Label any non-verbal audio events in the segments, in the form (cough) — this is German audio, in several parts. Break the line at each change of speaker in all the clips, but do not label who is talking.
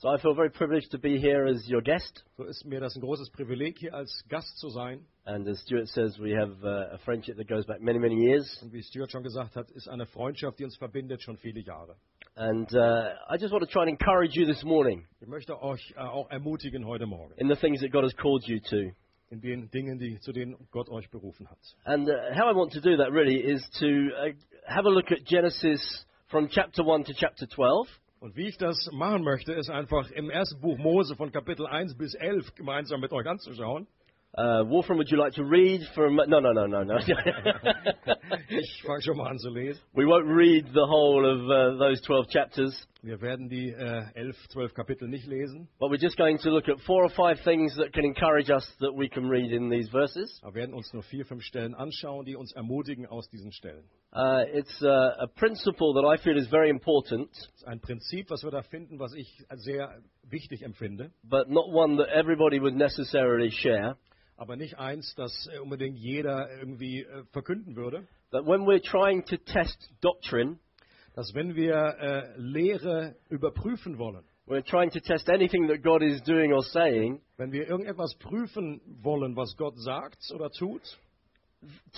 So I feel very privileged to be here as your guest.
So ist mir das ein großes Privileg, hier als Gast zu sein.
And as Stuart says, we have uh, a friendship that goes back many, many years.
Und wie Stuart schon gesagt hat, ist eine Freundschaft, die uns verbindet, schon viele Jahre.
And uh, I just want to try and encourage you this morning
Ich möchte euch äh, auch ermutigen heute Morgen
in the things that God has called you to.
in den Dingen, die, zu denen Gott euch berufen hat.
And uh, how I want to do that really is to uh, have a look at Genesis from chapter 1 to chapter 12.
Und wie ich das machen möchte, ist einfach im ersten Buch Mose von Kapitel 1 bis 11 gemeinsam mit euch anzuschauen.
Uh, Wolfram, would you like to read from? No, no, no, no, no. (laughs)
Ich fange schon mal an zu lesen.
we won't read the whole of uh, those 12 chapters,
Wir werden die äh, 11, 12 Kapitel nicht lesen,
but we're just going to look at four or five things that can encourage us that we can read in these verses.
aber werden uns nur vier, fünf Stellen anschauen, die uns ermutigen aus diesen Stellen.
Uh, it's uh, a principle that I feel is very important,
Das ist ein Prinzip, was wir da finden, was ich sehr wichtig empfinde,
but not one that everybody would necessarily share.
aber nicht eins, das äh, unbedingt jeder irgendwie äh, verkünden würde.
That when we're trying to test doctrine,
Dass wenn wir äh, Lehre überprüfen wollen,
we're trying to test anything that God is doing or saying,
wenn wir irgendetwas prüfen wollen, was Gott sagt oder tut,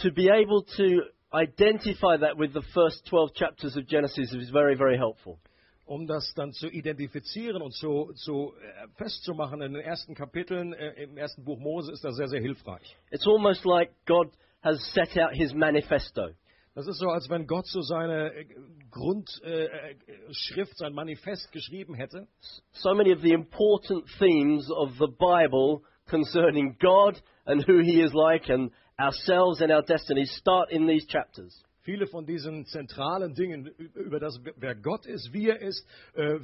to be able to identify that with the first 12 chapters of Genesis is very, very helpful.
um das dann zu identifizieren und zu, zu äh, festzumachen in den ersten Kapiteln äh, im ersten Buch Mose, ist das sehr, sehr hilfreich.
It's almost like God has set out his manifesto.
Das ist so, als wenn Gott so seine äh, Grundschrift, äh, Schrift, sein Manifest geschrieben hätte.
So many of the important themes of the Bible concerning God and who he is like and ourselves and our destinies start in these chapters.
Viele von diesen zentralen Dingen über das, wer Gott ist, wie er ist, äh,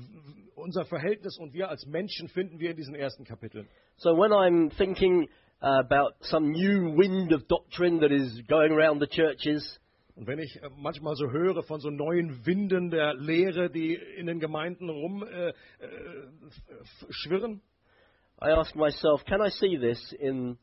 unser Verhältnis und wir als Menschen finden wir in diesen ersten Kapiteln.
So when I'm thinking uh, about some new wind of doctrine that is going around the churches,
Und wenn ich äh, manchmal so höre von so neuen Winden der Lehre, die in den Gemeinden rumschwirren, äh, äh,
I ask myself, can I see this in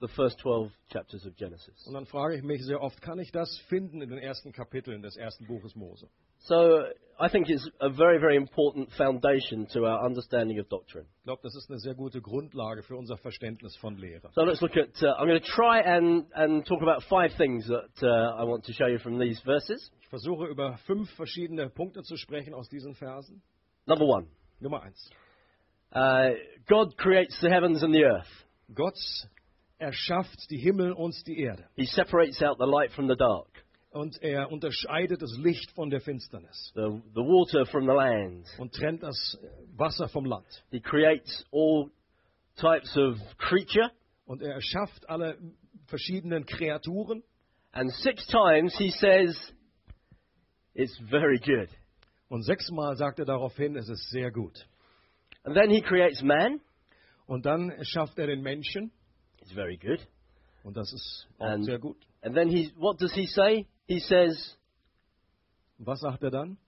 the first 12 chapters of Genesis?
und dann frage ich mich sehr oft, kann ich das finden in den ersten Kapiteln des ersten Buches Mose?
So I think it's a very, very important foundation to our understanding of doctrine.
Ich glaube, das ist eine sehr gute Grundlage für unser Verständnis von Lehre.
So let's look at. Uh, I'm going to try and, and talk about five things that uh, I want to show you from these verses.
Ich versuche über fünf verschiedene Punkte zu sprechen aus diesen Versen.
Number one,
Nummer eins.
uh, God creates the heavens and the earth.
Gott erschafft die Himmel und die Erde.
He separates out the light from the dark,
Und er unterscheidet das Licht von der Finsternis
the, the water from the land.
und trennt das Wasser vom Land.
He creates all types of creature.
Und er erschafft alle verschiedenen Kreaturen.
And six times he says, it's very good.
Und sechsmal sagt er daraufhin, es ist sehr gut.
And then he creates man.
Und dann schafft er den Menschen.
It's very good.
Und das ist auch
And-
sehr gut.
And then he, what does he say? He says,
was sagt er dann?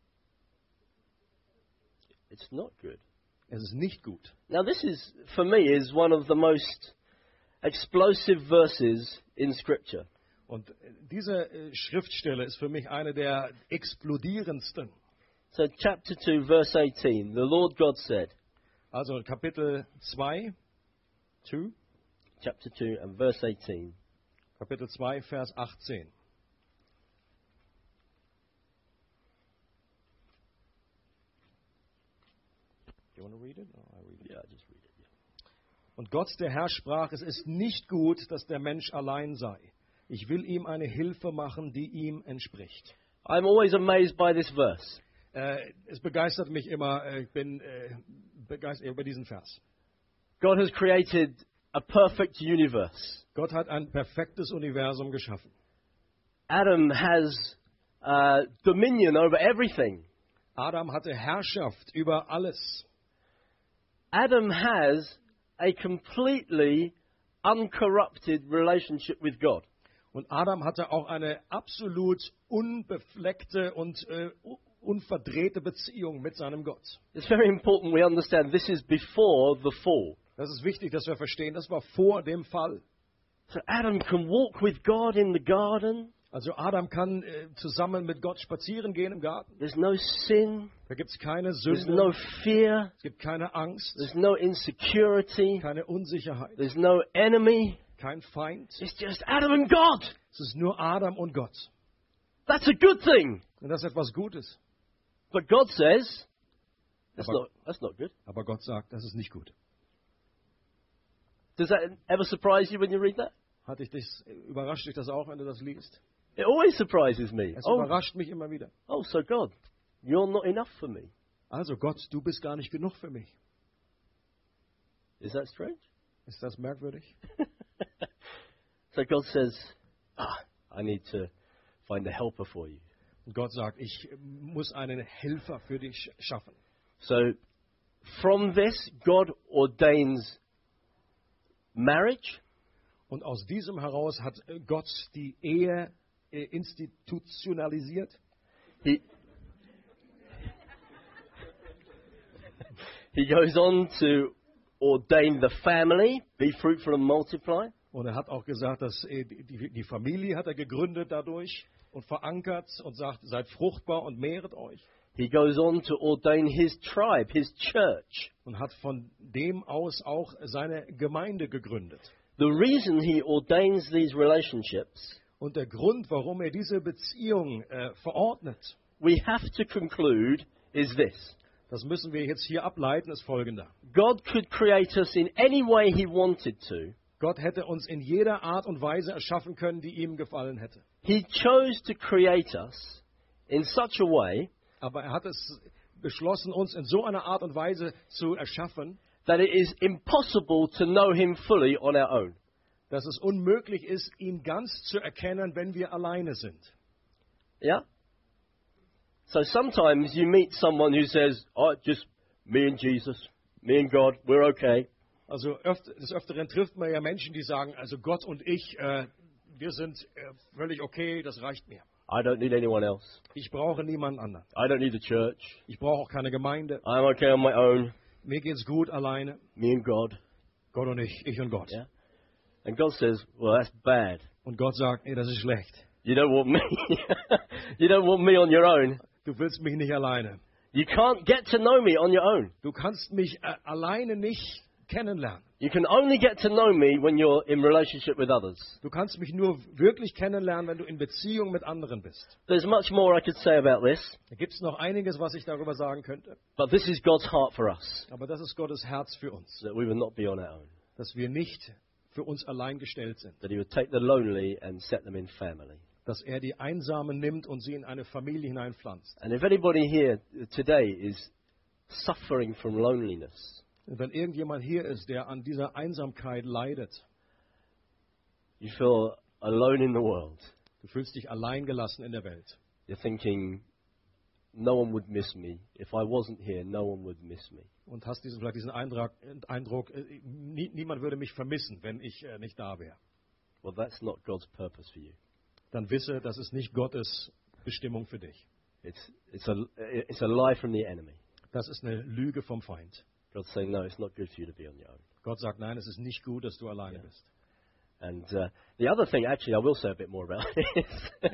it's not good.
Es ist nicht gut.
Now this is, for me, is one of the most explosive verses in Scripture.
Und diese äh, Schriftstelle ist für mich eine der explodierendsten.
So chapter 2, verse 18, the Lord God said,
Also Kapitel 2, 2,
chapter 2 and verse 18,
Kapitel 2, Vers 18. You want to read it? No, I read it.
yeah, just read it.
Und Gott, der Herr, sprach, es ist nicht gut, dass der Mensch allein sei. Ich will ihm eine Hilfe machen, die ihm entspricht.
I'm always amazed by this verse.
Äh, es begeistert mich immer, äh, ich bin äh, begeistert über diesen Vers.
God has created a perfect universe.
Gott hat ein perfektes Universum geschaffen.
Adam has uh, dominion over everything.
Adam hatte Herrschaft über alles.
Adam has a completely uncorrupted relationship with God.
Und Adam hatte auch eine absolut unbefleckte und äh, unverdrehte Beziehung mit seinem Gott.
It's very important we understand this is before the fall.
Das ist wichtig, dass wir verstehen, das war vor dem Fall.
So Adam can walk with God in the garden.
Also Adam kann äh, zusammen mit Gott spazieren gehen im Garten.
There's no sin.
Da gibt es keine
There's
Sünde,
no fear.
es gibt keine Angst,
There's no insecurity.
keine Unsicherheit,
There's no enemy.
kein Feind.
It's just Adam and God.
Es ist nur Adam und Gott.
That's a good thing.
Und das ist etwas Gutes.
But God says that's
Aber-
not that's not good.
Aber Gott sagt, das ist nicht gut.
Does that ever surprise you when you read that?
Hat dich das, überrascht dich das auch, wenn du das liest?
It always surprises me.
Es
Oh,
überrascht mich immer wieder.
oh, so God, you're not enough for me.
Also Gott, du bist gar nicht genug für mich.
Is that strange?
Ist das merkwürdig? (laughs)
so God says, ah, I need to find a helper for you.
Und Gott sagt, ich muss einen Helfer für dich schaffen.
So from this, God ordains marriage.
Und aus diesem heraus hat Gott die Ehe äh, institutionalisiert.
He he goes on to ordain the family, be fruitful and multiply.
Und er hat auch gesagt, dass äh, die Familie hat er gegründet dadurch und verankert und sagt, seid fruchtbar und mehret euch.
He goes on to ordain his tribe, his church.
Und hat von dem aus auch seine Gemeinde gegründet.
The reason he ordains these relationships,
Und der Grund, warum er diese Beziehung äh, verordnet,
we have to conclude, is this.
das müssen wir jetzt hier ableiten, ist folgender.
God could create us in any way he wanted to.
Gott hätte uns in jeder Art und Weise erschaffen können, die ihm gefallen hätte.
He chose to create us in such a way
Aber er hat es beschlossen, uns in so einer Art und Weise zu erschaffen,
that it is impossible to know him fully on our own.
dass es unmöglich ist, ihn ganz zu erkennen, wenn wir alleine sind.
Yeah? So sometimes you meet someone who says, oh, just me and Jesus, me and God, we're okay.
Also öft, des Öfteren trifft man ja Menschen, die sagen, also Gott und ich, äh, wir sind äh, völlig okay, das reicht mir.
I don't need anyone else.
Ich brauche niemanden anderen.
I don't need the church.
Ich brauche auch keine Gemeinde.
I'm okay on my own.
Mir geht's gut alleine.
Me and God.
Gott und ich, ich und Gott.
Yeah? And God says, well, that's bad.
Und Gott sagt, nee, das ist schlecht.
You don't want me. (laughs) you don't want me on your own.
Du willst mich nicht alleine.
You can't get to know me on your own.
Du kannst mich äh, alleine nicht kennenlernen.
You can only get to know me when you're in relationship with others.
Du kannst mich nur wirklich kennenlernen, wenn du in Beziehung mit anderen bist.
There's much more I could say about this,
Da gibt es noch einiges, was ich darüber sagen könnte.
but this is God's heart for us,
Aber das ist Gottes Herz für uns,
that we will not be on our own.
dass wir nicht für uns allein gestellt sind.
That He would take the lonely and set them in family.
Dass er die Einsamen nimmt und sie in eine Familie hineinpflanzt.
And if anybody here today is suffering from loneliness,
wenn irgendjemand hier ist, der an dieser Einsamkeit leidet,
you feel alone in the world,
du fühlst dich allein gelassen in der Welt.
you're thinking, no one would miss me. If I wasn't here, no one would miss me.
Und hast diesen, vielleicht diesen Eindruck, Eindruck äh, nie, niemand würde mich vermissen, wenn ich äh, nicht da wäre.
Well, that's not God's purpose for you.
Dann wisse, das ist nicht Gottes Bestimmung für dich.
It's, it's, a, it's a lie from the enemy.
Das ist eine Lüge vom Feind.
God's saying, no, it's not good for you to be on your own.
Gott sagt, nein, es ist nicht gut, dass du alleine bist.
And uh, the other thing, actually, I will say a bit more about this.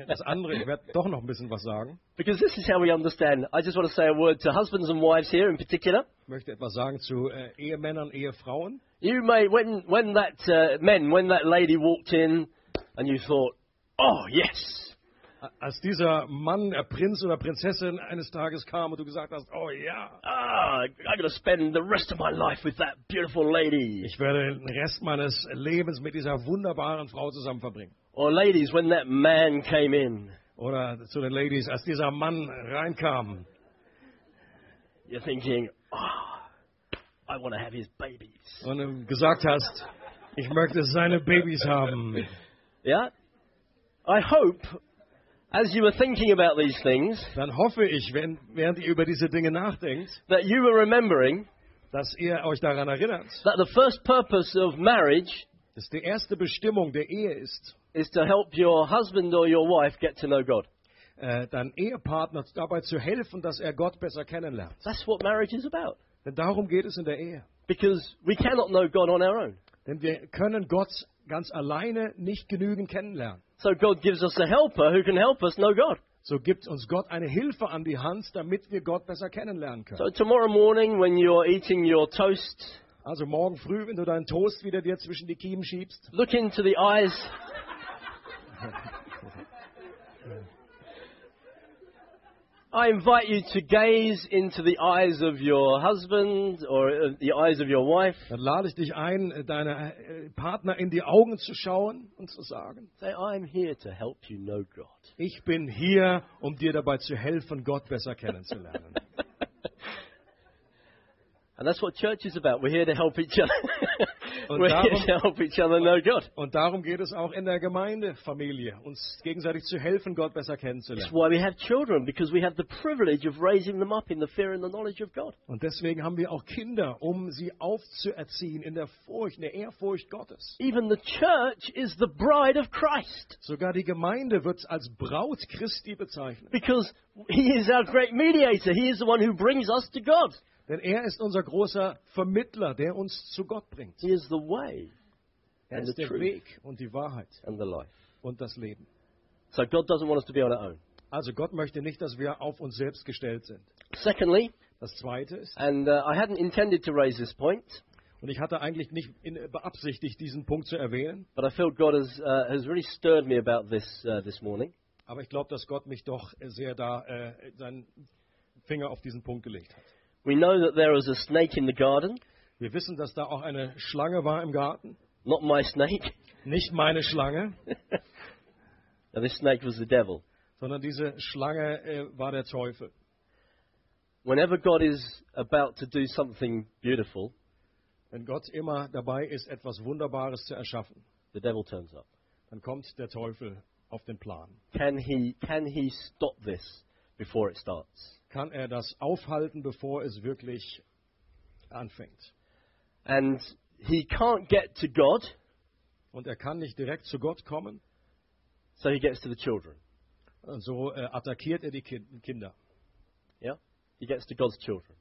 Das andere, ich werde doch noch ein bisschen was sagen.
because this is how we understand. I just want to say a word to husbands and wives here in particular.
Ich möchte etwas sagen zu äh, Ehemännern, Ehefrauen.
You may, when, when that, uh, men, when that lady walked in and you thought, oh, yes,
Als dieser Mann, äh, Prinz oder Prinzessin eines Tages kam und du gesagt hast, oh ja,
ah, I'm to spend the rest of my life with that beautiful lady.
ich werde den Rest meines Lebens mit dieser wunderbaren Frau zusammen verbringen.
Or ladies, when that man came in,
Oder zu den Ladies, als dieser Mann reinkam,
you're thinking, oh, I want to have his babies.
und du gesagt hast, ich möchte seine Babys haben.
Yeah? I hope, as you were thinking about these things,
Dann hoffe ich, wenn, während ihr über diese Dinge nachdenkt,
that you were remembering
dass ihr euch daran erinnert,
that the first purpose of marriage
dass die erste Bestimmung der Ehe ist,
is to help your husband or your wife get to know God.
äh, deinem Ehepartner dabei zu helfen, dass er Gott besser kennenlernt.
That's what marriage is about.
Denn darum geht es in der Ehe.
Because we cannot know God on our own.
Denn wir können Gott ganz alleine nicht genügend kennenlernen.
So God gives us a helper who can help us know God.
So gibt uns Gott eine Hilfe an die Hand, damit wir Gott besser kennenlernen können.
So tomorrow morning when you're eating your toast,
Also morgen früh, wenn du deinen Toast wieder dir zwischen die Kiemen schiebst,
look into the eyes. (laughs) I invite you to gaze into the eyes of your husband or uh, the eyes of your wife.
dann lade ich dich ein, deine äh, Partner in die Augen zu schauen und zu sagen,
Say, I'm here to help you know God.
ich bin hier, um dir dabei zu helfen, Gott besser kennenzulernen. (laughs)
And that's what church is about. We're here to help each other. (laughs) We're here to help each other know God.
Und darum geht es auch in der Gemeindefamilie, uns gegenseitig zu helfen, Gott besser kennenzulernen.
That's why we have children, because we have the privilege of raising them up in the fear and the knowledge of God.
Und deswegen haben wir auch Kinder, um sie aufzuerziehen in der Furcht, in der Ehrfurcht Gottes.
Even the church is the bride of Christ,
Sogar die Gemeinde wird als Braut Christi bezeichnet.
because He is our great mediator. He is the one who brings us to God.
Denn er ist unser großer Vermittler, der uns zu Gott bringt.
He is the way
Er
and
ist
the
der
truth
Weg und die Wahrheit
and the life.
und das Leben.
So God doesn't want us to be on our own.
Also Gott möchte nicht, dass wir auf uns selbst gestellt sind.
Secondly,
Das Zweite ist,
and uh, I hadn't intended to raise this point,
und ich hatte eigentlich nicht in, beabsichtigt, diesen Punkt zu erwähnen,
but I feel God has, uh, has really stirred me about this uh, this morning.
aber ich glaube, dass Gott mich doch sehr da äh, seinen Finger auf diesen Punkt gelegt hat.
We know that there was a snake in the garden,
Wir wissen, dass da auch eine Schlange war im Garten.
not my snake.
Nicht meine Schlange, (laughs)
and this snake was the devil.
sondern diese Schlange äh, war der Teufel.
Whenever God is about to do something beautiful,
Wenn Gott immer dabei ist, etwas Wunderbares zu erschaffen,
the devil turns up.
dann kommt der Teufel auf den Plan.
Can he, can he stop this before it starts?
Kann er das aufhalten, bevor es wirklich anfängt?
And he can't get to God,
Und er kann nicht direkt zu Gott kommen,
so he gets to the children.
und so äh, attackiert er die Kin- Kinder.
Yeah? He gets to God's children.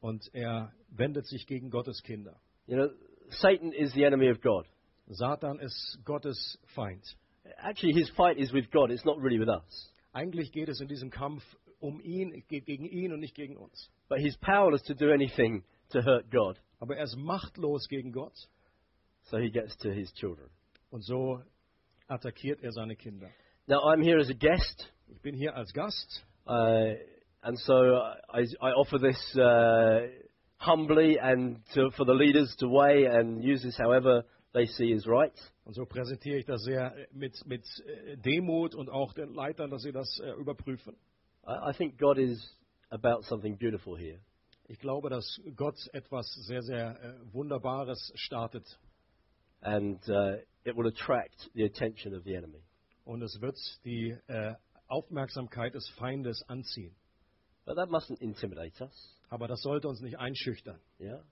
Und er wendet sich gegen Gottes Kinder.
You know, Satan is the enemy of God.
Satan ist Gottes Feind.
Actually, his fight is with God, it's not really with us.
Eigentlich geht es in diesem Kampf um ihn, geht gegen ihn und nicht gegen uns.
But he's powerless to do anything to hurt God,
Aber er ist machtlos gegen Gott
so he gets to his children.
und so attackiert er seine Kinder.
Now, I'm here as a guest,
Ich bin hier als Gast
uh, and so I, I offer this uh, humbly and to, for the leaders to weigh and use this however they see is right.
und so präsentiere ich das sehr mit, mit äh, Demut und auch den Leitern, dass sie das äh, überprüfen.
I, I think God is about something beautiful here.
Ich glaube, dass Gott etwas sehr, sehr äh, Wunderbares startet
and uh, it will attract the attention of the enemy.
und es wird die äh, Aufmerksamkeit des Feindes anziehen.
But that mustn't intimidate us,
Aber das sollte uns nicht einschüchtern,
yeah?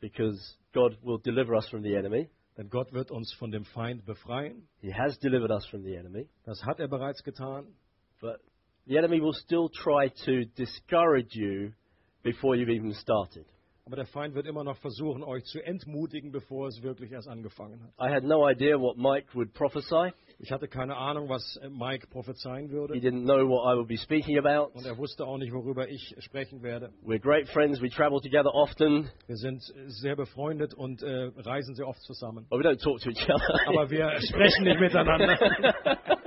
Because God will deliver us from the enemy.
denn Gott wird uns von dem Feind befreien.
He has delivered us from the enemy.
Das hat er bereits getan.
But the enemy will still try to discourage you before you've even started.
Aber der Feind wird immer noch versuchen, euch zu entmutigen, bevor es wirklich erst angefangen hat.
I had no idea what Mike would prophesy.
Ich hatte keine Ahnung, was äh, Mike prophezeien
He
würde.
didn't know what I would be speaking about.
Und er wusste auch nicht, worüber ich sprechen werde.
We're great friends. We travel together often,
Wir sind äh, sehr befreundet und äh, reisen sehr oft zusammen.
but we don't talk to each other.
Aber wir sprechen nicht miteinander. (laughs)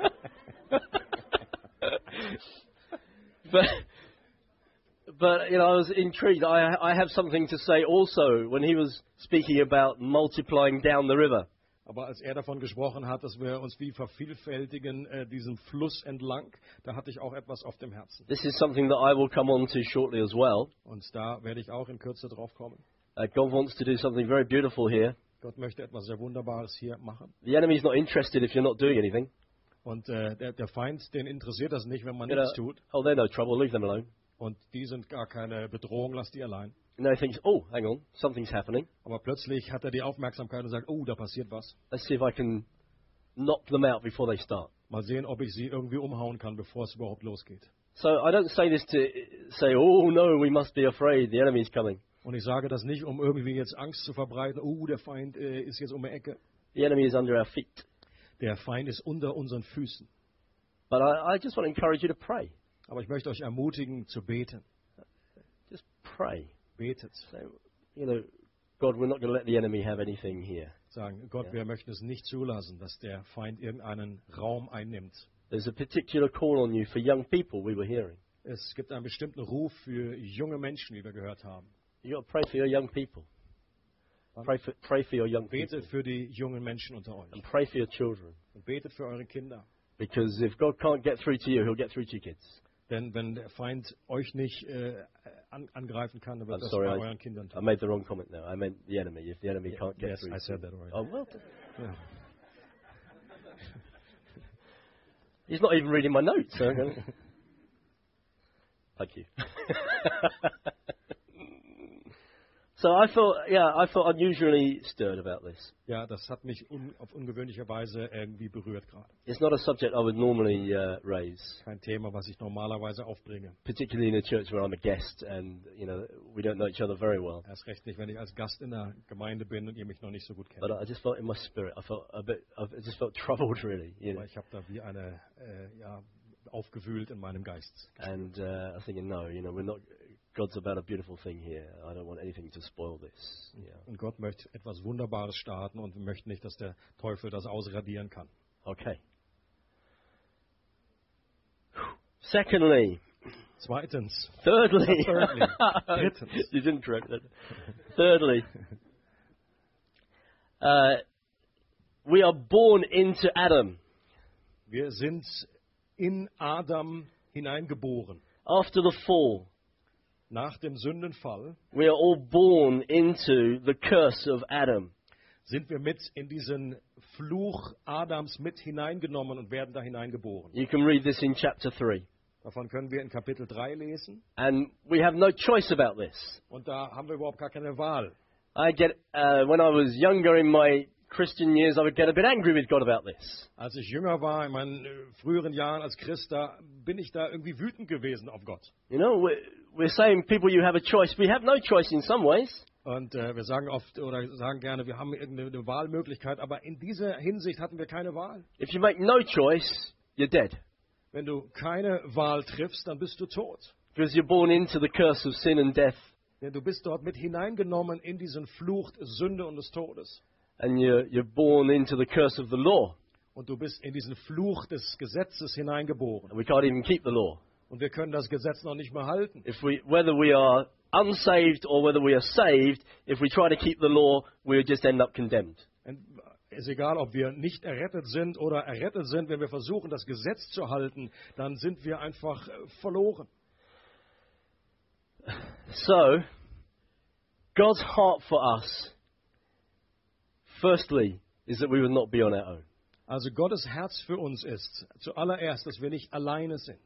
but but you know, I was intrigued. I I have something to say also when he was speaking about multiplying down the river.
Aber als er davon gesprochen hat, dass wir uns wie vervielfältigen äh, diesem Fluss entlang, da hatte ich auch etwas auf dem Herzen.
This is something that I will come on to shortly as well.
Und da werde ich auch in Kürze drauf kommen.
Uh, God wants to do something very beautiful here.
Gott möchte etwas sehr Wunderbares hier machen.
The enemy's not interested if you're not doing anything.
Und äh, der, der Feind, den interessiert das nicht, wenn man
You know,
nichts tut.
oh, they're no trouble. Leave them alone.
Und die sind gar keine Bedrohung, lass die allein.
And then he thinks, oh, hang on, something's happening.
Aber plötzlich hat er die Aufmerksamkeit und sagt, oh, da passiert was.
Let's see if I can knock them out before they start.
Mal sehen, ob ich sie irgendwie umhauen kann, bevor es überhaupt losgeht.
So I don't say this to say, oh no, we must be afraid. The enemy's coming.
Und ich sage das nicht, um irgendwie jetzt Angst zu verbreiten. Oh, der Feind äh, ist jetzt um die Ecke.
The enemy is under our feet.
Der Feind ist unter unseren Füßen.
But I, I just want to encourage you to pray.
Aber ich möchte euch ermutigen zu beten.
Just pray.
Betet.
Say, you know, God, we're not going to let the enemy have anything here.
Sagen, Gott,
Ja.
wir möchten es nicht zulassen, dass der Feind irgendeinen Raum einnimmt.
There's a particular call on you for young people, we were hearing.
Es gibt einen bestimmten Ruf für junge Menschen, wie wir gehört haben.
You've got to pray for your young people. Pray for, pray for your young people.
Betet für die jungen Menschen unter euch.
And pray for your children.
Und betet für eure Kinder.
Because if God can't get through to you, he'll get through to your kids.
Denn wenn der Feind euch nicht äh, an, angreifen kann, dann wird
I'm
das
sorry,
bei
I-
euren Kindern
I made the wrong comment now. I meant the enemy. If the enemy
Yeah,
can't get
yes,
through.
I said that already.
Oh, well.
Ja. (laughs)
He's not even reading my notes. So (laughs) Thank you. (laughs) so I felt, yeah, I felt unusually stirred about this.
ja, das hat mich un, auf ungewöhnliche Weise irgendwie berührt gerade.
It's not a subject I would normally uh, raise,
Kein Thema, was ich normalerweise aufbringe.
particularly in a church where I'm a guest and you know we don't know each other very well.
Erst recht nicht, wenn ich als Gast in der Gemeinde bin und ihr mich noch nicht so gut kennt.
But I just felt in my spirit, I felt a bit, I just felt troubled (laughs) really, you know.
Aber ich habe da wie eine, äh, ja, aufgewühlt in meinem Geist.
And uh, I was thinking, no, you know, we're not. God's about a beautiful thing here. I don't want anything to spoil this. Yeah.
Und Gott möchte etwas Wunderbares starten und wir möchten nicht, dass der Teufel das ausradieren kann.
Okay. Secondly,
Zweitens,
thirdly,
Thirdly. (laughs) Drittens.
you didn't correct that. Thirdly, uh, we are born into Adam
wir sind in Adam hineingeboren.
after the fall.
Nach dem Sündenfall
We are all born into the curse of Adam.
sind wir mit in diesen Fluch Adams mit hineingenommen und werden da hineingeboren.
You can read this in chapter three,
Davon können wir in Kapitel 3 lesen.
and we have no choice about this.
Und da haben wir überhaupt gar keine Wahl.
I get uh, when I was younger in my Christian years, I would get a bit angry with God about this.
Als ich jünger war, in meinen äh, früheren Jahren als Christ, da bin ich da irgendwie wütend gewesen auf Gott.
You know, we're, we're saying people, you have a choice. We have no choice in some ways.
Und äh, wir sagen oft oder sagen gerne, wir haben irgendeine Wahlmöglichkeit, aber in dieser Hinsicht hatten wir keine Wahl.
If you make no choice, you're dead
Wenn du keine Wahl triffst, dann bist du tot.
because you're born into the curse of sin and death,
Denn du bist dort mit hineingenommen in diesen Fluch Sünde und des Todes.
And you're you're born into the curse of the law.
Und du bist in diesen Fluch des Gesetzes hineingeboren.
And we can't even keep the law.
Und wir können das Gesetz noch nicht mehr halten.
If we, whether we are unsaved or whether we are saved, if we try to keep the law, we'll just end up condemned.
Und ist egal, ob wir nicht errettet sind oder errettet sind, wenn wir versuchen, das Gesetz zu halten, dann sind wir einfach äh, verloren.
So, God's heart for us, firstly, is that we will not be on our own.
Also Gottes Herz für uns ist zuallererst, dass wir nicht alleine sind.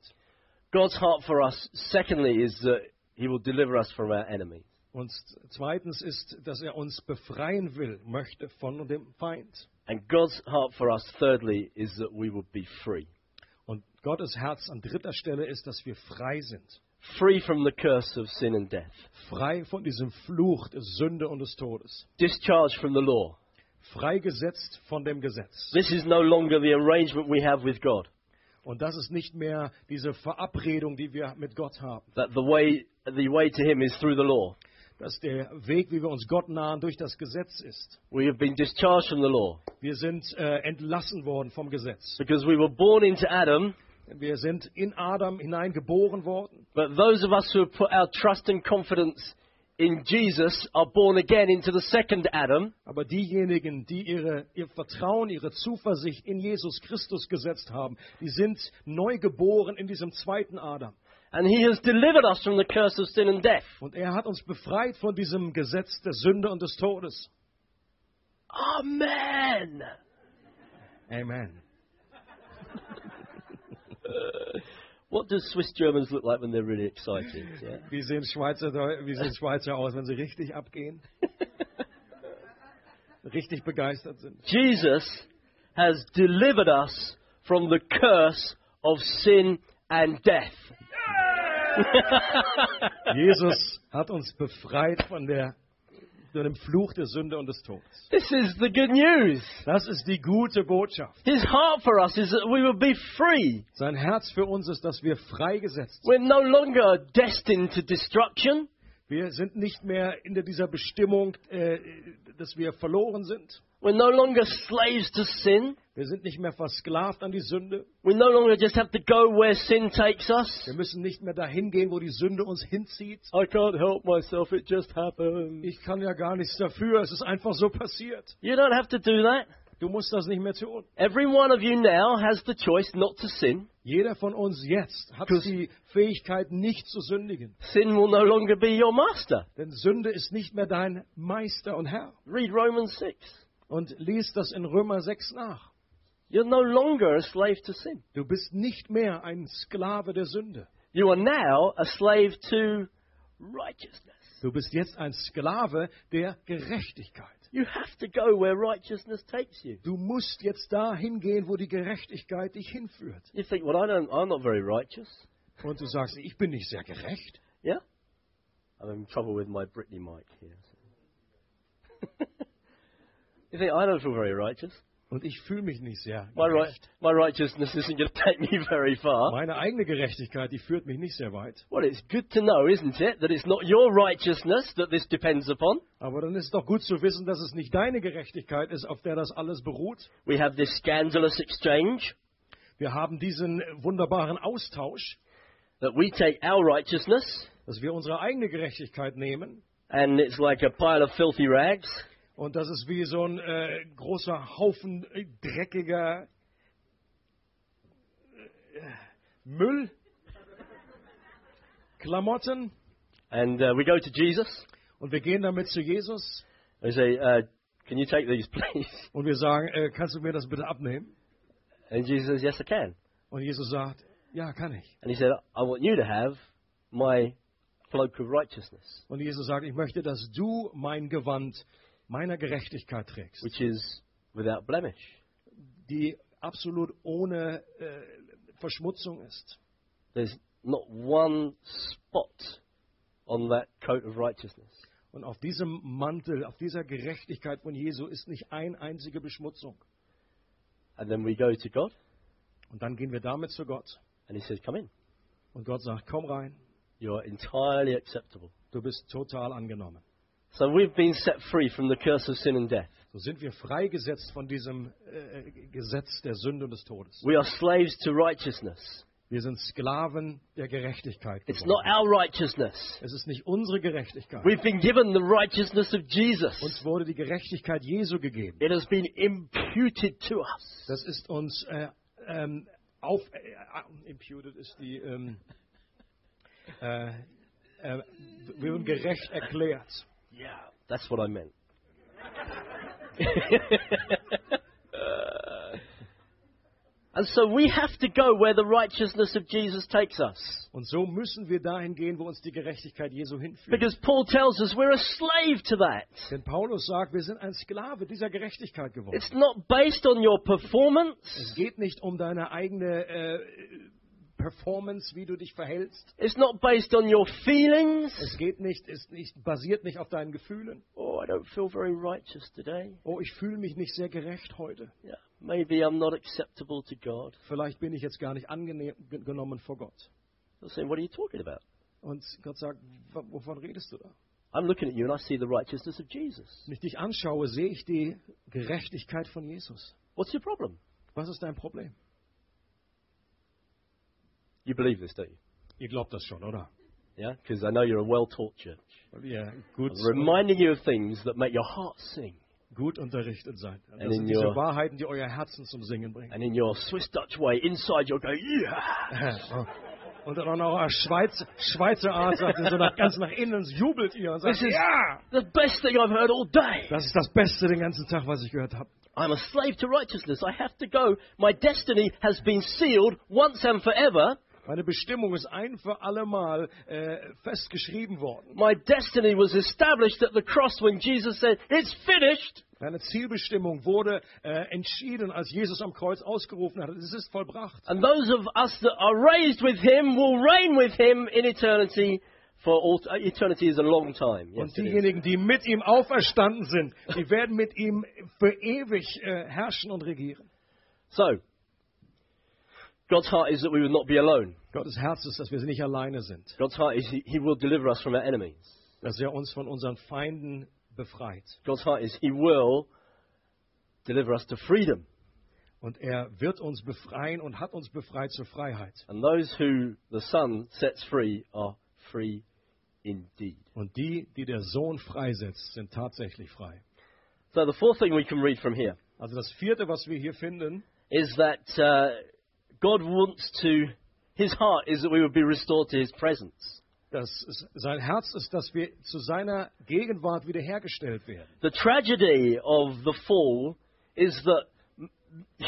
God's heart for us, secondly, is that He will deliver us from our enemy.
Und zweitens ist, dass er uns befreien will, möchte von dem Feind.
And God's heart for us, thirdly, is that we would be free.
Und Gottes Herz an dritter Stelle ist, dass wir frei sind.
Free from the curse of sin and death.
Frei von diesem Fluch der Sünde und des Todes.
Discharged from the law.
Freigesetzt von dem Gesetz.
This is no longer the arrangement we have with God.
Und das ist nicht mehr diese Verabredung, die wir mit Gott haben.
That the way, the way to Him is through the law.
Dass der Weg, wie wir uns Gott nahen, durch das Gesetz ist.
We have been discharged from the law
Wir sind äh, entlassen worden vom Gesetz.
because we were born into Adam.
Wir sind in Adam hineingeboren worden.
But those of us who have put our trust and confidence in Jesus are born again into the second Adam.
Aber diejenigen, die ihre, ihr Vertrauen, ihre Zuversicht in Jesus Christus gesetzt haben, die sind neu geboren in diesem zweiten Adam.
And He has delivered us from the curse of sin and death.
Und er hat uns befreit von diesem Gesetz der Sünde und des Todes.
Amen.
Amen. (laughs)
What do Swiss Germans look like when they're really excited? (laughs) Yeah?
Wie sehen Schweizer, wie sehen Schweizer aus, wenn sie richtig abgehen? (laughs) richtig begeistert sind.
Jesus has delivered us from the curse of sin and death. (laughs)
Jesus hat uns befreit von der unter dem Fluch der Sünde und des Todes.
This is the good news.
Das ist die gute Botschaft.
His heart for us is that we will be free.
Sein Herz für uns ist, dass wir freigesetzt sind.
We're no longer destined to destruction.
Wir sind nicht mehr in dieser Bestimmung, äh, dass wir verloren sind.
We're no longer slaves to sin.
Wir sind nicht mehr versklavt an die Sünde.
We no longer just have to go where sin takes us.
Wir müssen nicht mehr dahin gehen, wo die Sünde uns hinzieht.
I can't help myself, it just happened.
Ich kann ja gar nichts dafür, es ist einfach so passiert.
You don't have to do that.
Du musst das nicht mehr tun.
Every one of you now has the choice not to sin.
Jeder von uns jetzt hat
Kus-
die Fähigkeit, nicht zu sündigen.
Sin will no longer be your master.
Denn Sünde ist nicht mehr dein Meister und Herr.
Read Romans 6.
Und lies das in Römer 6 nach.
You're no longer a slave to sin.
Du bist nicht mehr ein Sklave der Sünde.
You are now a slave to righteousness.
Du bist jetzt ein Sklave der Gerechtigkeit.
You have to go where righteousness takes you.
Du musst jetzt dahin gehen, wo die Gerechtigkeit dich hinführt.
You think, well, I don't, I'm not very righteous.
Und du sagst, ich bin nicht sehr gerecht.
Yeah? I'm in trouble with my Britney mic here. You think, I don't feel very righteous.
Und ich fühle mich nicht sehr
My, right, my righteousness isn't going (laughs) to take me very far.
Meine eigene Gerechtigkeit, die führt mich nicht sehr weit.
Well, it's good to know, isn't it, that it's not your righteousness that this depends upon.
Aber dann ist doch gut zu wissen, dass es nicht deine Gerechtigkeit ist, auf der das alles beruht.
We have this scandalous exchange
Wir haben diesen wunderbaren Austausch,
that we take our righteousness
dass wir unsere eigene Gerechtigkeit nehmen.
and it's like a pile of filthy rags
Und das ist wie so ein äh, großer Haufen äh, dreckiger äh, Müll, Klamotten.
and uh, we go to Jesus.
Und wir gehen damit zu Jesus
We say, uh, can you take these, (laughs) please?
und wir sagen, äh, kannst du mir das bitte abnehmen?
And Jesus says, yes, I can.
Und Jesus sagt, ja, kann ich.
And he said, I want you to have my cloak of righteousness,
Und Jesus sagt, ich möchte, dass du mein Gewand meiner Gerechtigkeit trägst,
which is without blemish.
die absolut ohne äh, Verschmutzung ist.
There's not one spot on that coat of righteousness.
Und auf diesem Mantel, auf dieser Gerechtigkeit von Jesu ist nicht eine einzige Beschmutzung.
And then we go to God,
Und dann gehen wir damit zu Gott.
and He says, Come in.
Und Gott sagt, komm rein,
You're entirely acceptable.
du bist total angenommen.
So we've been set free from the curse of sin and death.
So sind wir freigesetzt von diesem äh, Gesetz der Sünde und des Todes.
We are slaves to righteousness.
Wir sind Sklaven der Gerechtigkeit.
It's
geworden.
not our righteousness.
Es ist nicht unsere Gerechtigkeit.
We've been given the righteousness of Jesus.
Uns wurde die Gerechtigkeit Jesu gegeben.
It has been imputed to us.
Das ist uns äh, ähm, auf äh, imputed ist die ähm, äh, äh, wir wurden gerecht erklärt.
Yeah, that's what I meant. (laughs) and so we have to go where the righteousness of Jesus takes us.
Und so müssen wir dahin gehen, wo uns die Gerechtigkeit Jesu hinführt.
Because Paul tells us we're a slave to that.
Denn Paulus sagt, wir sind ein Sklave dieser Gerechtigkeit geworden.
It's not based on your performance.
Es geht nicht um deine eigene äh, Performance, wie du dich verhältst.
It's not based on your feelings.
Es geht nicht, ist nicht, basiert nicht auf deinen Gefühlen.
Oh, I don't feel very righteous today.
Oh, ich fühle mich nicht sehr gerecht heute.
Yeah, maybe I'm not acceptable to God.
Vielleicht bin ich jetzt gar nicht angenommen vor Gott.
I'm saying, what are you talking about?
Und Gott sagt, "W- wovon redest du da?
I'm looking at you and I see the righteousness of Jesus.
Wenn ich dich anschaue, sehe ich die Gerechtigkeit von Jesus.
What's your problem?
Was ist dein Problem?
You believe this, don't you?
Ihr glaubt das schon, oder?
Yeah? Because I know you're a well taught church.
Yeah, good.
I'm reminding you of things that make your heart sing.
gut unterrichtet sein. Das
And
sind diese
your-
Wahrheiten, die euer Herzen zum Singen bringen.
And in your Swiss Dutch way, inside you'll go, yeah! (laughs) Oh.
Und dann auch auf Schweiz, Schweizer Art sagt so nach, ganz nach innen jubelt ihr und sagt, ja,
the best thing I've heard all day.
das ist das Beste den ganzen Tag, was ich gehört habe.
I'm a slave to righteousness. I have to go. My destiny has been sealed once and forever.
Meine Bestimmung ist ein für alle Mal äh, festgeschrieben worden.
My destiny was established at the cross when Jesus said, It's finished.
Meine Zielbestimmung wurde äh, entschieden, als Jesus am Kreuz ausgerufen hat. Es ist vollbracht.
And those of us that are raised with him will reign with him in eternity for all, uh, eternity is a long time. Yes,
Und diejenigen, die mit ihm auferstanden sind, die werden mit ihm für ewig äh, herrschen und regieren.
So, God's heart is that we would not be alone.
Gottes Herz ist, dass wir nicht alleine sind,
God's heart is he, he will deliver us from our enemies.
dass er uns von unseren Feinden befreit.
God's heart is He will deliver us to freedom.
Und er wird uns befreien und hat uns befreit zur Freiheit.
And those who the Son sets free are free indeed.
Und die, die der Sohn freisetzt, sind tatsächlich frei.
So the fourth thing we can read from here
Also das vierte, was wir hier finden,
is that uh, God wants to, His heart is that we would be restored to His presence.
dass es, sein Herz ist, dass wir zu seiner Gegenwart wiederhergestellt werden.
The tragedy of the fall is that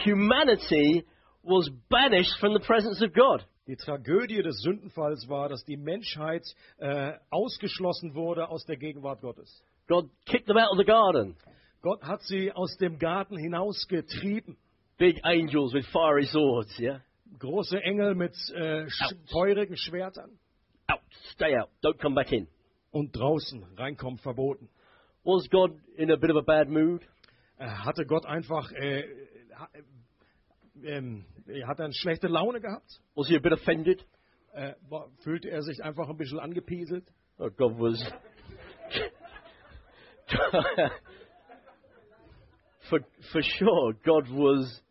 humanity was banished from the presence of God.
Die Tragödie des Sündenfalls war, dass die Menschheit äh, ausgeschlossen wurde aus der Gegenwart Gottes.
God kicked them out of the garden.
Gott hat sie aus dem Garten hinausgetrieben.
Big angels with fiery swords, yeah?
Große Engel mit äh, sch feurigen Schwertern.
Out, stay out, don't come back in.
Und draußen reinkommen verboten.
Was God in a bit of a bad mood?
Äh, hatte Gott einfach, äh, ha- ähm, äh, hat er eine schlechte Laune gehabt?
Was he a bit offended?
Äh, fühlte er sich einfach ein bisschen angepieselt?
Oh, God was. (laughs) for, for sure, God was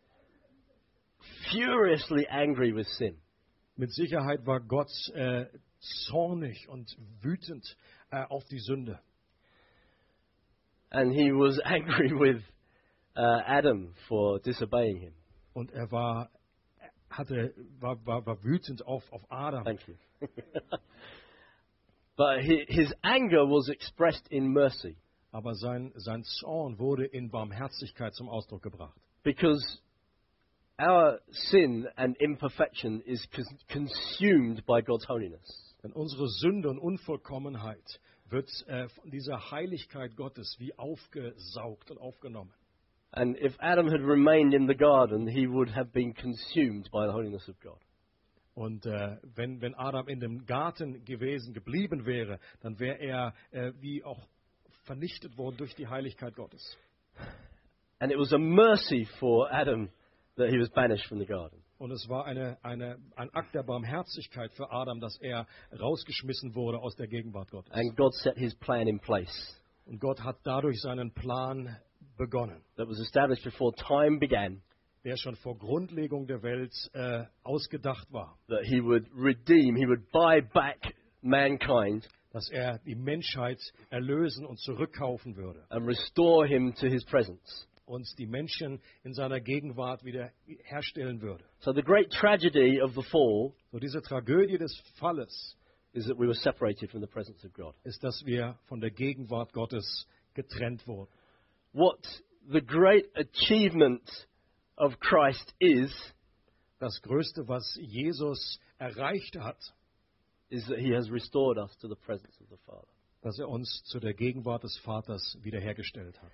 furiously angry with sin.
Mit Sicherheit war Gott äh, zornig und wütend äh, auf die Sünde.
And he was (laughs) angry with uh, Adam for disobeying him.
Und er war, hatte, war, war, war wütend auf, auf Adam.
Thank you. (laughs) but hi- his anger was expressed in mercy
Aber sein, sein Zorn wurde in Barmherzigkeit zum Ausdruck gebracht.
because our sin and imperfection is cons- consumed by God's holiness.
Denn unsere Sünde und Unvollkommenheit wird äh, von dieser Heiligkeit Gottes wie aufgesaugt und aufgenommen.
And if Adam had remained in the garden, he would have been consumed by the holiness of God.
Und äh, wenn, wenn Adam in dem Garten gewesen, geblieben wäre, dann wäre er äh, wie auch vernichtet worden durch die Heiligkeit Gottes.
And it was a mercy for Adam that he was banished from the garden.
Und es war eine, eine, ein Akt der Barmherzigkeit für Adam, dass er rausgeschmissen wurde aus der Gegenwart Gottes.
And God set his plan in place
Und Gott hat dadurch seinen Plan begonnen,
that was established before time began
der schon vor Grundlegung der Welt äh, ausgedacht war,
that he would redeem, he would buy back mankind
dass er die Menschheit erlösen und zurückkaufen würde
and restore him to his presence.
Und die Menschen in seiner Gegenwart wieder herstellen würde.
So the great tragedy of the fall
So diese Tragödie des Falles
is that we were separated from the presence of God.
ist, dass wir von der Gegenwart Gottes getrennt wurden.
What the great achievement of Christ is,
Das Größte, was Jesus erreicht hat,
is that he has restored us to the presence of the Father.
dass er uns zu der Gegenwart des Vaters wiederhergestellt hat.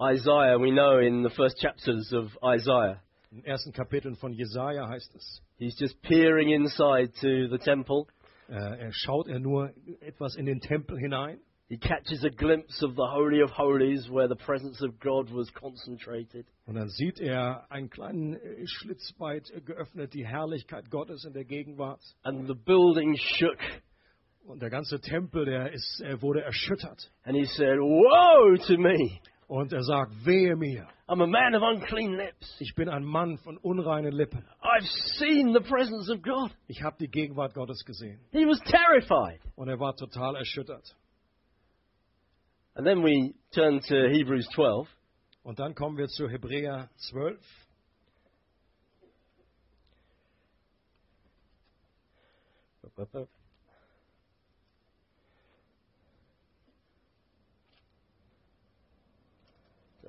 Isaiah, we know in the first chapters of Isaiah,
den ersten Kapiteln von Jesaja heißt es,
he's just peering inside to the temple.
äh, er schaut er nur etwas in den Tempel hinein
He catches a glimpse of the Holy of Holies where the presence of God was concentrated.
und dann sieht er einen kleinen äh, Schlitz weit äh, geöffnet, die Herrlichkeit Gottes in der Gegenwart.
And the building shook.
Und der ganze Tempel, der ist, er wurde erschüttert.
And he said, Woe to me!
Und er sagt, wehe mir,
I'm a man of unclean lips.
ich bin ein Mann von unreinen Lippen.
I've seen the presence of God.
Ich habe die Gegenwart Gottes gesehen.
He was terrified.
Und er war total erschüttert.
And then we turn to Hebrews 12.
Und dann kommen wir zu Hebräer 12.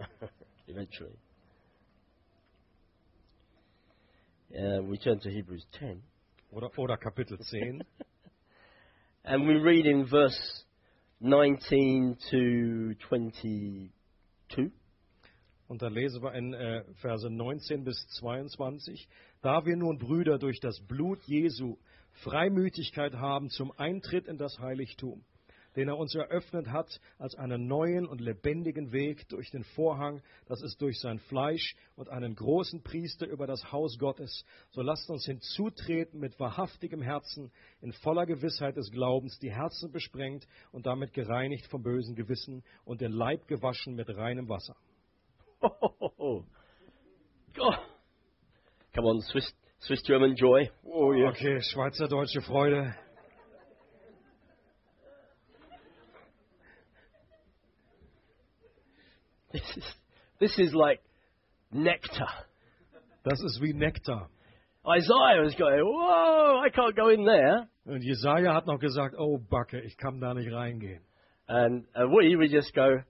(laughs)
Eventually. Uh, we turn to Hebrews 10.
Oder, oder Kapitel 10. (laughs)
And we read in verse 19 to 22.
Und da lesen wir in äh, Verse 19 bis 22. Da wir nun, Brüder, durch das Blut Jesu Freimütigkeit haben zum Eintritt in das Heiligtum, den er uns eröffnet hat als einen neuen und lebendigen Weg durch den Vorhang, das ist durch sein Fleisch und einen großen Priester über das Haus Gottes, so lasst uns hinzutreten mit wahrhaftigem Herzen, in voller Gewissheit des Glaubens, die Herzen besprengt und damit gereinigt vom bösen Gewissen und den Leib gewaschen mit reinem Wasser. (laughs)
Oh, God. Come on, Swiss, Swiss German joy. Oh, yeah.
Okay, schweizerdeutsche Freude.
This is, this is like nectar.
Das ist wie Nektar.
Isaiah is going, whoa, I can't go in there.
Und Jesaja hat noch gesagt, oh Backe, ich kann da nicht reingehen.
And, and we, we just go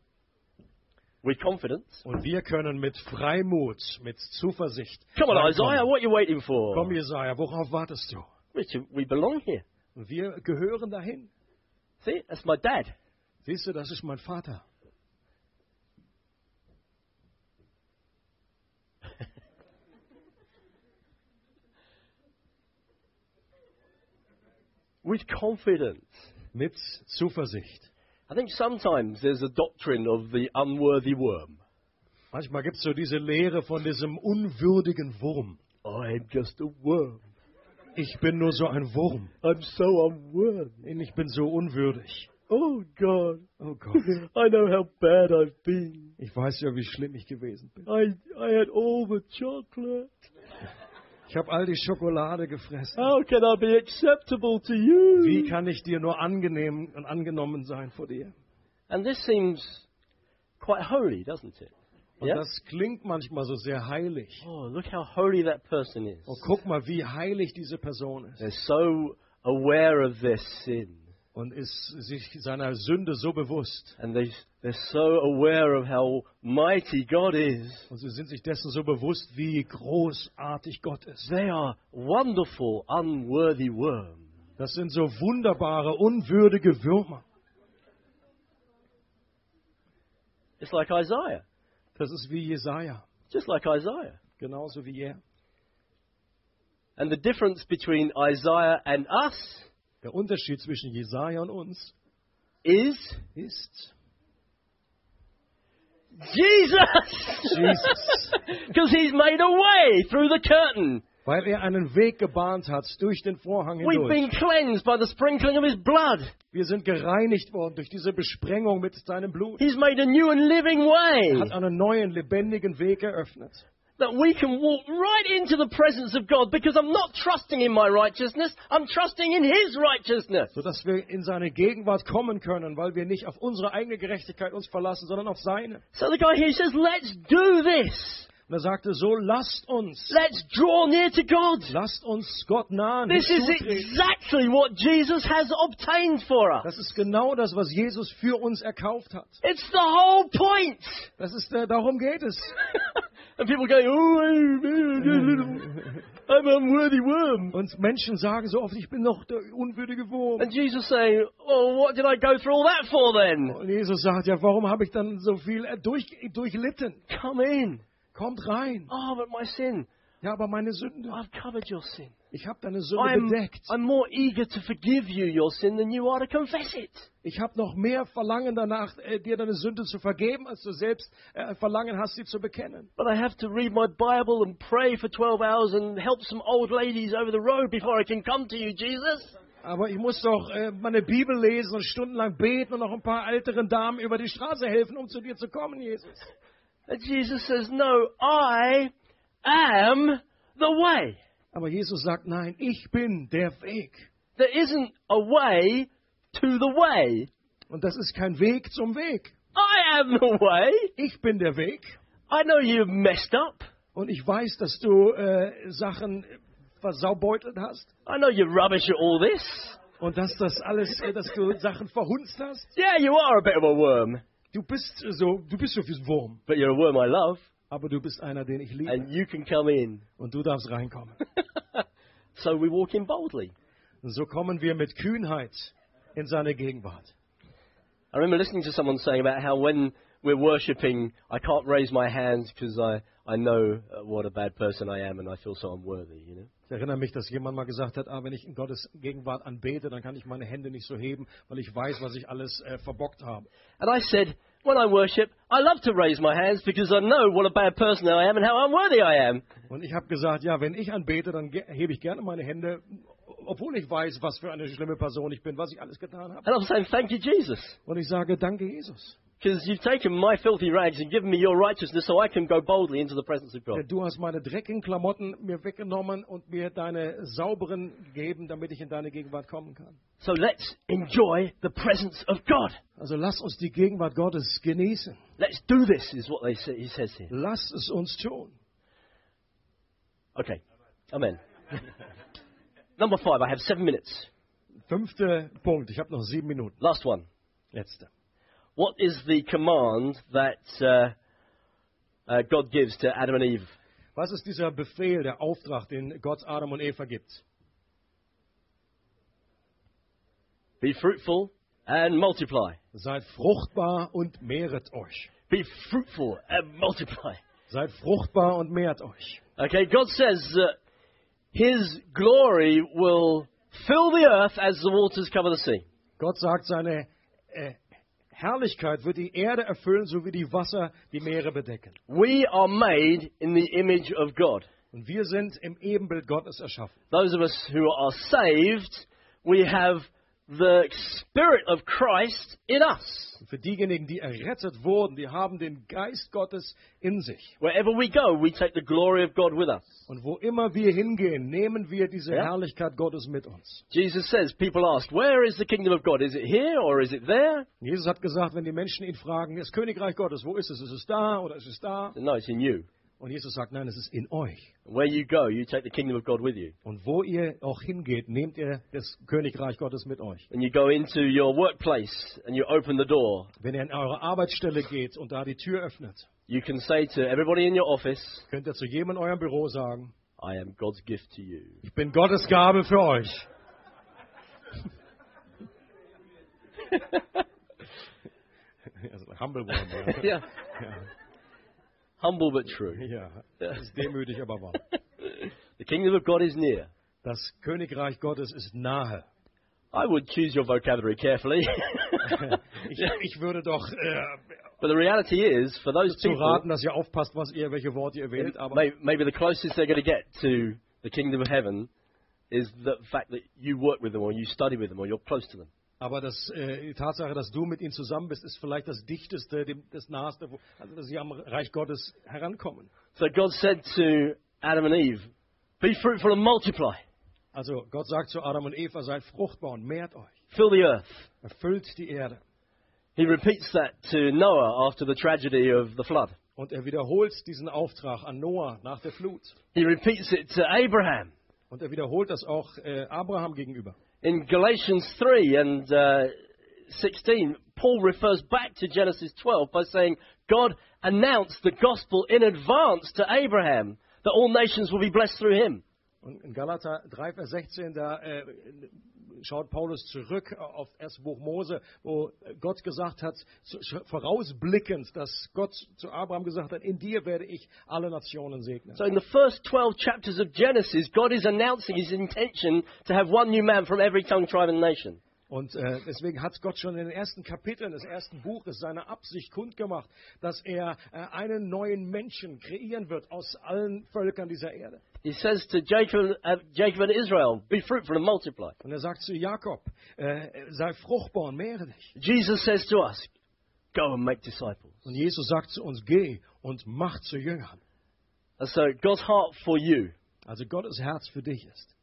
with confidence.
Und wir können mit Freimut, mit Zuversicht.
Come on. Isaiah, what are you waiting for?
Komm, Jesaja, worauf wartest du?
We, we belong here.
Und wir gehören dahin.
See, that's my dad.
Siehst du, das ist mein Vater.
With confidence.
Mit Zuversicht.
I think sometimes there's a doctrine of the unworthy worm.
Manchmal gibt es so diese Lehre von diesem unwürdigen Wurm.
I'm just a worm.
Ich bin nur so ein Wurm.
I'm so unworthy.
Ich bin so unwürdig.
Oh God.
Oh Gott. (laughs)
I know how bad I've been.
Ich weiß ja, wie schlimm ich gewesen bin.
I, I had all the chocolate. (laughs)
Ich habe all die Schokolade gefressen.
How can I be acceptable to you?
Wie kann ich dir nur angenehm und angenommen sein vor dir?
And this seems quite holy, doesn't it?
Und
Yeah?
das klingt manchmal so sehr heilig.
Oh, look how holy that person is.
Und guck mal, wie heilig diese Person ist.
They're so aware of their sin.
Und ist sich seiner Sünde so bewusst.
And they, they're so aware of how mighty God is.
Und sie sind sich dessen so bewusst, wie großartig Gott ist.
They are wonderful, unworthy worms.
Das sind so wunderbare, unwürdige Würmer.
It's like Isaiah.
Das ist wie Jesaja.
Just like Isaiah.
Genauso wie er.
And the difference between Isaiah and us
Der Unterschied zwischen Jesaja und uns
is
ist
Jesus!
Jesus. (laughs)
Because he's made a way through the curtain.
Weil er einen Weg gebahnt hat durch den Vorhang
We've
hindurch.
been cleansed by the sprinkling of his blood.
Wir sind gereinigt worden durch diese Besprengung mit seinem Blut.
He's made a new and living
Er hat
way
einen neuen, lebendigen Weg eröffnet.
That we can walk right into the presence of God because I'm not trusting in my righteousness, I'm trusting in his righteousness.
Sodass wir in seine Gegenwart kommen können, weil wir nicht auf unsere eigene Gerechtigkeit uns verlassen, sondern auf seine.
So the guy here says, let's do this.
Und er sagte so, lasst uns,
Let's draw near to God.
lasst uns Gott nahen.
This is exactly what Jesus has obtained for us.
Das ist genau das, was Jesus für uns erkauft hat.
It's the whole point.
Das ist, äh, darum geht es. (laughs)
and people go, oh, I'm an unworthy worm.
Und Menschen sagen so oft, ich bin noch der unwürdige Wurm.
And Jesus saying, oh, what did I go through all that for then?
Und Jesus sagt, ja, warum habe ich dann so viel äh, durch, durchlitten?
Come in.
Kommt rein.
Oh, but my sin.
Ja, aber meine Sünde,
I've covered your sin.
ich habe deine Sünde
I'm,
bedeckt.
I'm more eager to forgive you your sin than you are to confess it.
Ich habe noch mehr Verlangen danach, äh, dir deine Sünde zu vergeben, als du selbst äh, Verlangen hast, sie zu bekennen.
But I have to read my Bible and pray for 12 hours and help some old ladies over the road before I can come to you, Jesus.
Aber ich muss doch äh, meine Bibel lesen und stundenlang beten und noch ein paar älteren Damen über die Straße helfen, um zu dir zu kommen, Jesus.
Jesus says, No, I am the way.
Aber Jesus sagt, nein, ich bin der Weg.
There isn't a way to the way.
Und das ist kein Weg zum Weg.
I am the way.
Ich bin der Weg.
I know you've messed up.
Und ich weiß, dass du äh, Sachen versaubeutelt hast.
I know you're rubbish at all this.
Und dass das alles, äh, dass du Sachen verhunzt hast.
Yeah, you are a bit of a worm,
Du bist so, du bist so wie ein Wurm.
but you're a worm I love,
Aber du bist einer, den ich liebe.
and you can come in. (laughs)
Und du darfst reinkommen. (laughs)
so we walk in boldly.
Und so kommen wir mit Kühnheit in seine Gegenwart.
I remember listening to someone saying about how when, we're worshipping, I can't raise my hands because I, I know uh, what a bad person I am and I feel so unworthy, you know.
Ich erinnere mich, dass jemand mal gesagt hat, ah, wenn ich in Gottes Gegenwart anbete, dann kann ich meine Hände nicht so heben, weil ich weiß, was ich alles äh, verbockt habe.
And I said, when I worship, I love to raise my hands because I know what a bad person I am and how unworthy I am.
Und ich habe gesagt, ja, wenn ich anbete, dann hebe ich gerne meine Hände, obwohl ich weiß, was für eine schlimme Person ich bin, was ich alles getan habe.
And I'm saying, thank you, Jesus.
Und ich sage, danke Jesus.
Because you've taken my filthy rags and given me your righteousness so I can go boldly into the presence of God.
Du hast meine dreckigen Klamotten mir weggenommen und mir deine sauberen gegeben, damit ich in deine Gegenwart kommen kann.
So let's enjoy the presence of God.
Also lass uns die Gegenwart Gottes genießen.
Let's do this, is what they say, he says here.
Lass es uns tun.
Okay. Amen. (laughs) Number five, I have seven minutes.
Fünfter Punkt. Ich habe noch sieben Minuten.
Last one.
Letzte.
What is the command that uh, uh, God gives to Adam and Eve?
Was ist dieser Befehl, der Auftrag, den Gott Adam und Eva gibt?
Be fruitful and multiply.
Seid fruchtbar und mehret euch.
Be fruitful and multiply.
Seid fruchtbar und mehrt euch.
Okay, God says that His glory will fill the earth as the waters cover the sea.
Gott sagt, seine äh, Herrlichkeit wird die Erde erfüllen, so wie die Wasser die Meere bedecken.
We are made in the image of God.
Und wir sind im Ebenbild Gottes erschaffen.
Those of us who are saved, we have the Spirit of Christ in us.
Für diejenigen, die errettet wurden, die haben den Geist Gottes in sich.
Wherever we go, we take the glory of God with us.
Und wo immer wir hingehen, nehmen wir diese
Ja.
Herrlichkeit Gottes mit uns.
Jesus says, people ask, where is the kingdom of God? Is it here or is it there?
Jesus hat gesagt, wenn die Menschen ihn fragen, das Königreich Gottes, wo ist es? Ist es da oder ist es da?
No, it's in you.
Und Jesus sagt, nein, es ist in euch.
Where you go, you take the kingdom of God with you.
Und wo ihr auch hingeht, nehmt ihr das Königreich Gottes mit euch.
When you go into your workplace and you open the door,
Wenn ihr in eure Arbeitsstelle geht und da die Tür öffnet,
you can say to everybody in your office,
könnt ihr zu jedem in eurem Büro sagen,
I am God's gift to you.
ich bin Gottes Gabe für euch. (laughs) (laughs) Also, humble one,
yeah.
ja.
Humble but true. (laughs)
ja, das ist demütig, aber wahr. (laughs)
The kingdom of God is near.
Das Königreich Gottes ist nahe.
I would choose your vocabulary carefully. (laughs)
Ich, ich würde doch äh,
but the reality is, for those
zu
people,
raten, dass ihr aufpasst, was ihr, welche Worte ihr wählt. Aber
may- maybe the closest they're going to get to the kingdom of heaven is the fact that you work with them or you study with them or you're close to them.
Aber das, äh, die Tatsache, dass du mit ihnen zusammen bist, ist vielleicht das Dichteste, das Naheste, wo, also dass sie am Reich Gottes herankommen.
So God said to Adam and Eve, Be fruitful and multiply,
Also Gott sagt zu Adam und Eva, seid fruchtbar und mehrt euch.
fill the earth.
Erfüllt die Erde.
He repeats that to Noah after the tragedy of the flood.
Und er wiederholt diesen Auftrag an Noah nach der Flut.
He repeats it to Abraham.
Und er wiederholt das auch äh, Abraham gegenüber.
In Galatians 3 and uh, 16, Paul refers back to Genesis 12 by saying, God announced the gospel in advance to Abraham that all nations will be blessed through him.
Und in Galater 3, Vers 16, da äh, schaut Paulus zurück auf das Buch Mose, wo Gott gesagt hat, vorausblickend, dass Gott zu Abraham gesagt hat, in dir werde ich alle Nationen segnen.
So in the first 12 chapters of Genesis, God is announcing his intention to have one new man from every tongue, tribe, and nation.
Und äh, deswegen hat Gott schon in den ersten Kapiteln des ersten Buches seine Absicht kundgemacht, dass er äh, einen neuen Menschen kreieren wird aus allen Völkern dieser Erde.
He says to Jacob, uh, Jacob and Israel, Be fruitful and multiply.
Und er sagt zu Jakob, äh, sei fruchtbar und mehre dich.
Jesus says to us, Go and make disciples.
Und Jesus sagt zu uns, geh und mach zu Jüngern.
And so God's heart for you,
Also Gottes Herz für dich ist.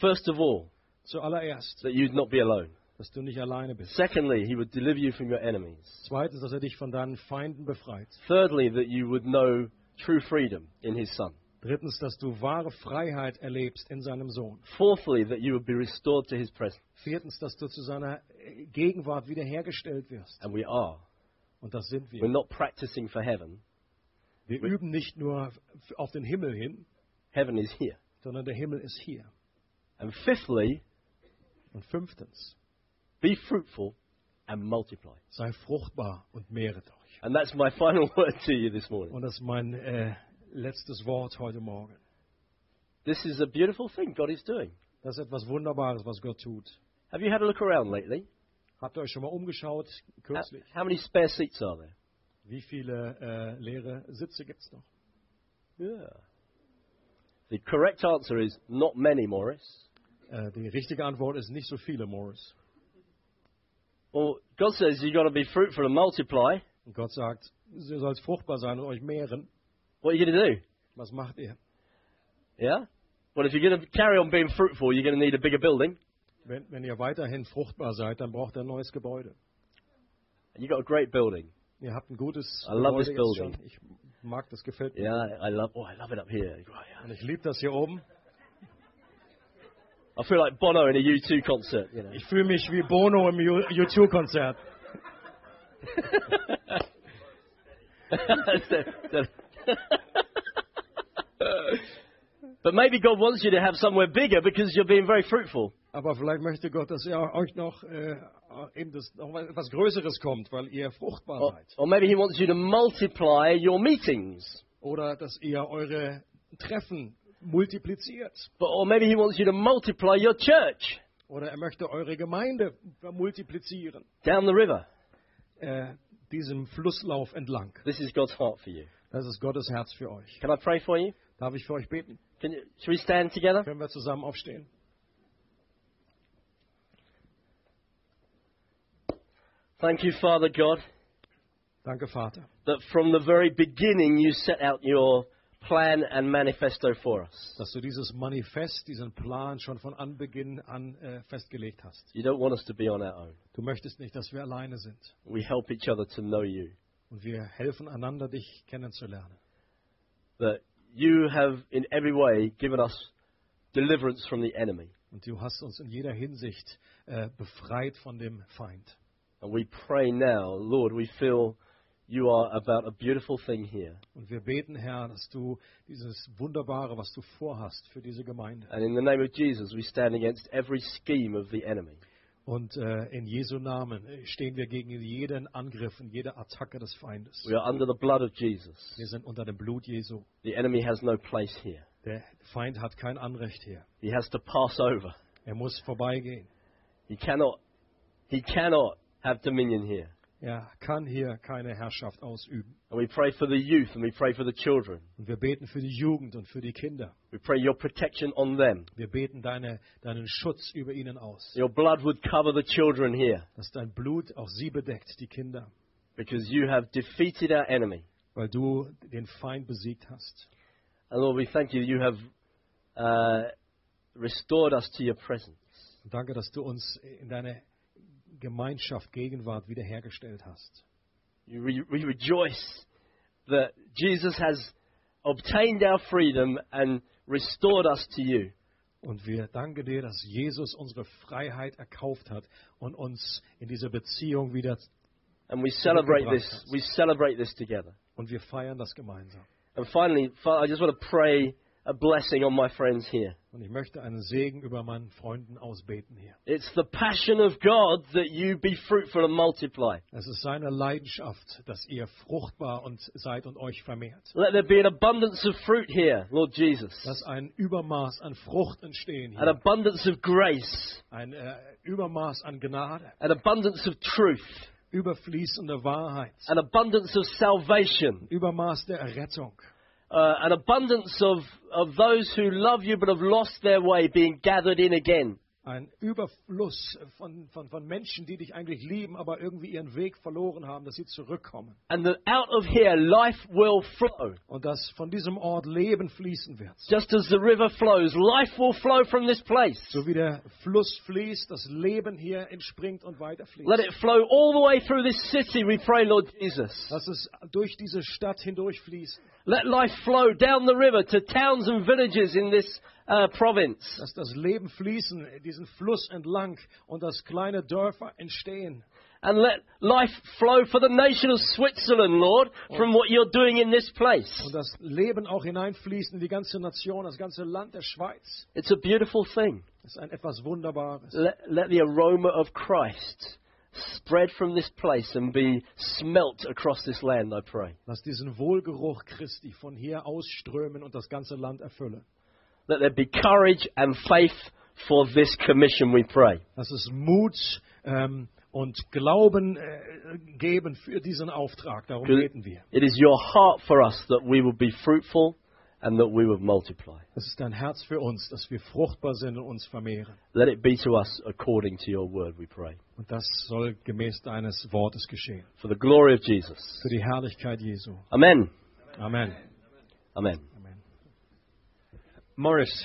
first of all,
Zuallererst,
that you'd not be alone.
dass du nicht alleine bist.
Secondly, he would deliver you from your enemies.
Zweitens, dass er dich von deinen Feinden befreit.
Thirdly, that you would know true freedom in his Son.
Drittens, dass du wahre Freiheit erlebst in seinem Sohn.
Fourthly, that you would be restored to his presence.
Viertens, dass du zu seiner äh, Gegenwart wiederhergestellt wirst.
And we are.
Und das sind
We're
wir.
not practicing for heaven.
Wir üben nicht nur auf den Himmel hin,
Heaven is here.
sondern der Himmel ist hier.
And fifthly,
Und fünftens,
be fruitful and multiply.
Sei fruchtbar und mehret euch.
And that's my (laughs) final word to you this morning.
Und das ist mein äh, letztes Wort heute Morgen.
This is a beautiful thing God is doing.
Das ist etwas Wunderbares, was Gott tut.
Have you had a look around lately?
Habt ihr euch schon mal umgeschaut
How,
kürzlich?
how many spare seats are there?
Wie viele äh, leere Sitze gibt es noch?
Yeah. The correct answer is not many, Morris.
Äh, die richtige Antwort ist nicht so viele, Morris.
Well, God says you've got to be fruitful and multiply.
Und Gott sagt, ihr sollt fruchtbar sein und euch mehren.
What are you going to do?
Was macht ihr?
Yeah? Well, if you're going to carry on being fruitful, you're going to need a bigger building.
Wenn, wenn ihr weiterhin fruchtbar seid, dann braucht ihr ein neues Gebäude.
And you've got a great building.
Ihr habt ein gutes
I love this
Gebäude jetzt schon.
building.
Ich mag das, gefällt mir.
Yeah, I love. Oh, I love it up here. Right, yeah.
Und ich liebe das hier oben.
I feel like Bono in a U2 concert. You know.
Ich fühle mich wie Bono im U- U2-Konzert. (laughs)
but maybe God wants you to have somewhere bigger because you're being very fruitful.
Aber vielleicht möchte Gott, dass ihr euch noch, äh, eben das, noch etwas Größeres kommt, weil ihr fruchtbar
Or,
seid.
or maybe He wants you to multiply your meetings.
Oder dass ihr eure Treffen multipliziert.
But, or maybe He wants you to multiply your church
Oder er möchte eure Gemeinde multiplizieren.
down the river.
Äh, diesem Flusslauf entlang.
This is God's heart for you.
Das ist Gottes Herz für euch.
Can I pray for you?
Darf ich für euch beten?
Can you, we stand together?
Können wir zusammen aufstehen?
Thank you, Father God,
Danke, Vater,
that from the very beginning you set out your plan and manifesto for us.
dass du dieses Manifest, diesen Plan schon von Anbeginn an äh, festgelegt hast.
You don't want us to be on our own.
Du möchtest nicht, dass wir alleine sind.
We help each other to know you.
Und wir helfen einander, dich kennenzulernen.
That you have in every way given us deliverance from the enemy.
Und du hast uns in jeder Hinsicht äh, befreit von dem Feind.
And we pray now, Lord, we feel you are about a beautiful thing here.
Und wir beten, Herr, dass du dieses Wunderbare, was du vorhast für diese Gemeinde.
And in the name of Jesus, we stand against every scheme of the enemy.
Und äh, in Jesu Namen stehen wir gegen jeden Angriff und jede Attacke des Feindes.
We are under the blood of Jesus.
Wir sind unter dem Blut Jesu.
The enemy has no place here.
Der Feind hat kein Anrecht hier.
He has to pass over.
Er muss vorbeigehen.
He cannot, he cannot have dominion here.
Er kann hier keine Herrschaft ausüben.
And we pray for the youth and we pray for the children.
Und wir beten für die Jugend und für die Kinder.
We pray your protection on them.
Wir beten deine, deinen Schutz über ihnen aus.
Your blood would cover the children here
Dass dein Blut auch sie bedeckt, die Kinder.
because you have defeated our enemy.
Weil du den Feind besiegt hast.
And Lord, we thank you that you have uh, restored us to your presence.
Und danke, dass du uns in deine Gemeinschaft, Gegenwart wiederhergestellt hast.
You re- we rejoice that Jesus has obtained our freedom and restored us to you.
Und wir danken dir, dass Jesus unsere Freiheit erkauft hat und uns in diese Beziehung wieder.
And we celebrate this. We celebrate this together.
Und wir feiern das gemeinsam.
And finally, I just want to pray a blessing on my friends here.
Und ich möchte einen Segen über meinen Freunden ausbeten hier.
It's the passion of God that you be fruitful and multiply.
Es ist seine Leidenschaft, dass ihr fruchtbar und seid und euch vermehrt.
Let there be an abundance of fruit here, Lord Jesus.
Dass ein Übermaß an Frucht entstehen
An
hier.
abundance of grace.
Ein äh, Übermaß an Gnade.
An abundance of truth.
Überfließende Wahrheit.
An abundance of salvation.
Übermaß der Errettung.
Uh, an abundance of, of those who love you but have lost their way being gathered in again.
Ein Überfluss von, von, von Menschen, die dich eigentlich lieben, aber irgendwie ihren Weg verloren haben, dass sie zurückkommen.
And that out of here life will flow.
Und dass von diesem Ort Leben fließen wird.
Just as the river flows, life will flow from this place.
So wie der Fluss fließt, das Leben hier entspringt und weiterfließt.
Let it flow all the way through this city, we pray, Lord Jesus.
Lass es durch diese Stadt hindurchfließen.
Let life flow down the river to towns and villages in this uh, province.
Lass das Leben fließen, diesen Fluss entlang und dass kleine Dörfer entstehen.
And let life flow for the nation of Switzerland, Lord, from what you're doing in this place.
Und das Leben auch hineinfließen in die ganze Nation, das ganze Land der Schweiz.
It's a beautiful thing.
Das ist ein etwas Wunderbares.
Let, let the aroma of Christ spread from this place and be smelt across this land, I pray.
Lass diesen Wohlgeruch Christi von hier ausströmen und das ganze Land erfüllen.
Let there be courage and faith for this commission, we pray.
Lass es Mut ähm, und Glauben äh, geben für diesen Auftrag. Darum beten wir.
It is your heart for us that we will be fruitful and that we would multiply.
Es ist dein Herz für uns, dass wir fruchtbar sind und uns vermehren.
Let it be to us according to your word, we pray.
Und das soll gemäß deines Wortes geschehen.
For the glory of Jesus.
Für die Herrlichkeit Jesu.
Amen.
Amen.
Amen.
Amen.
Morris,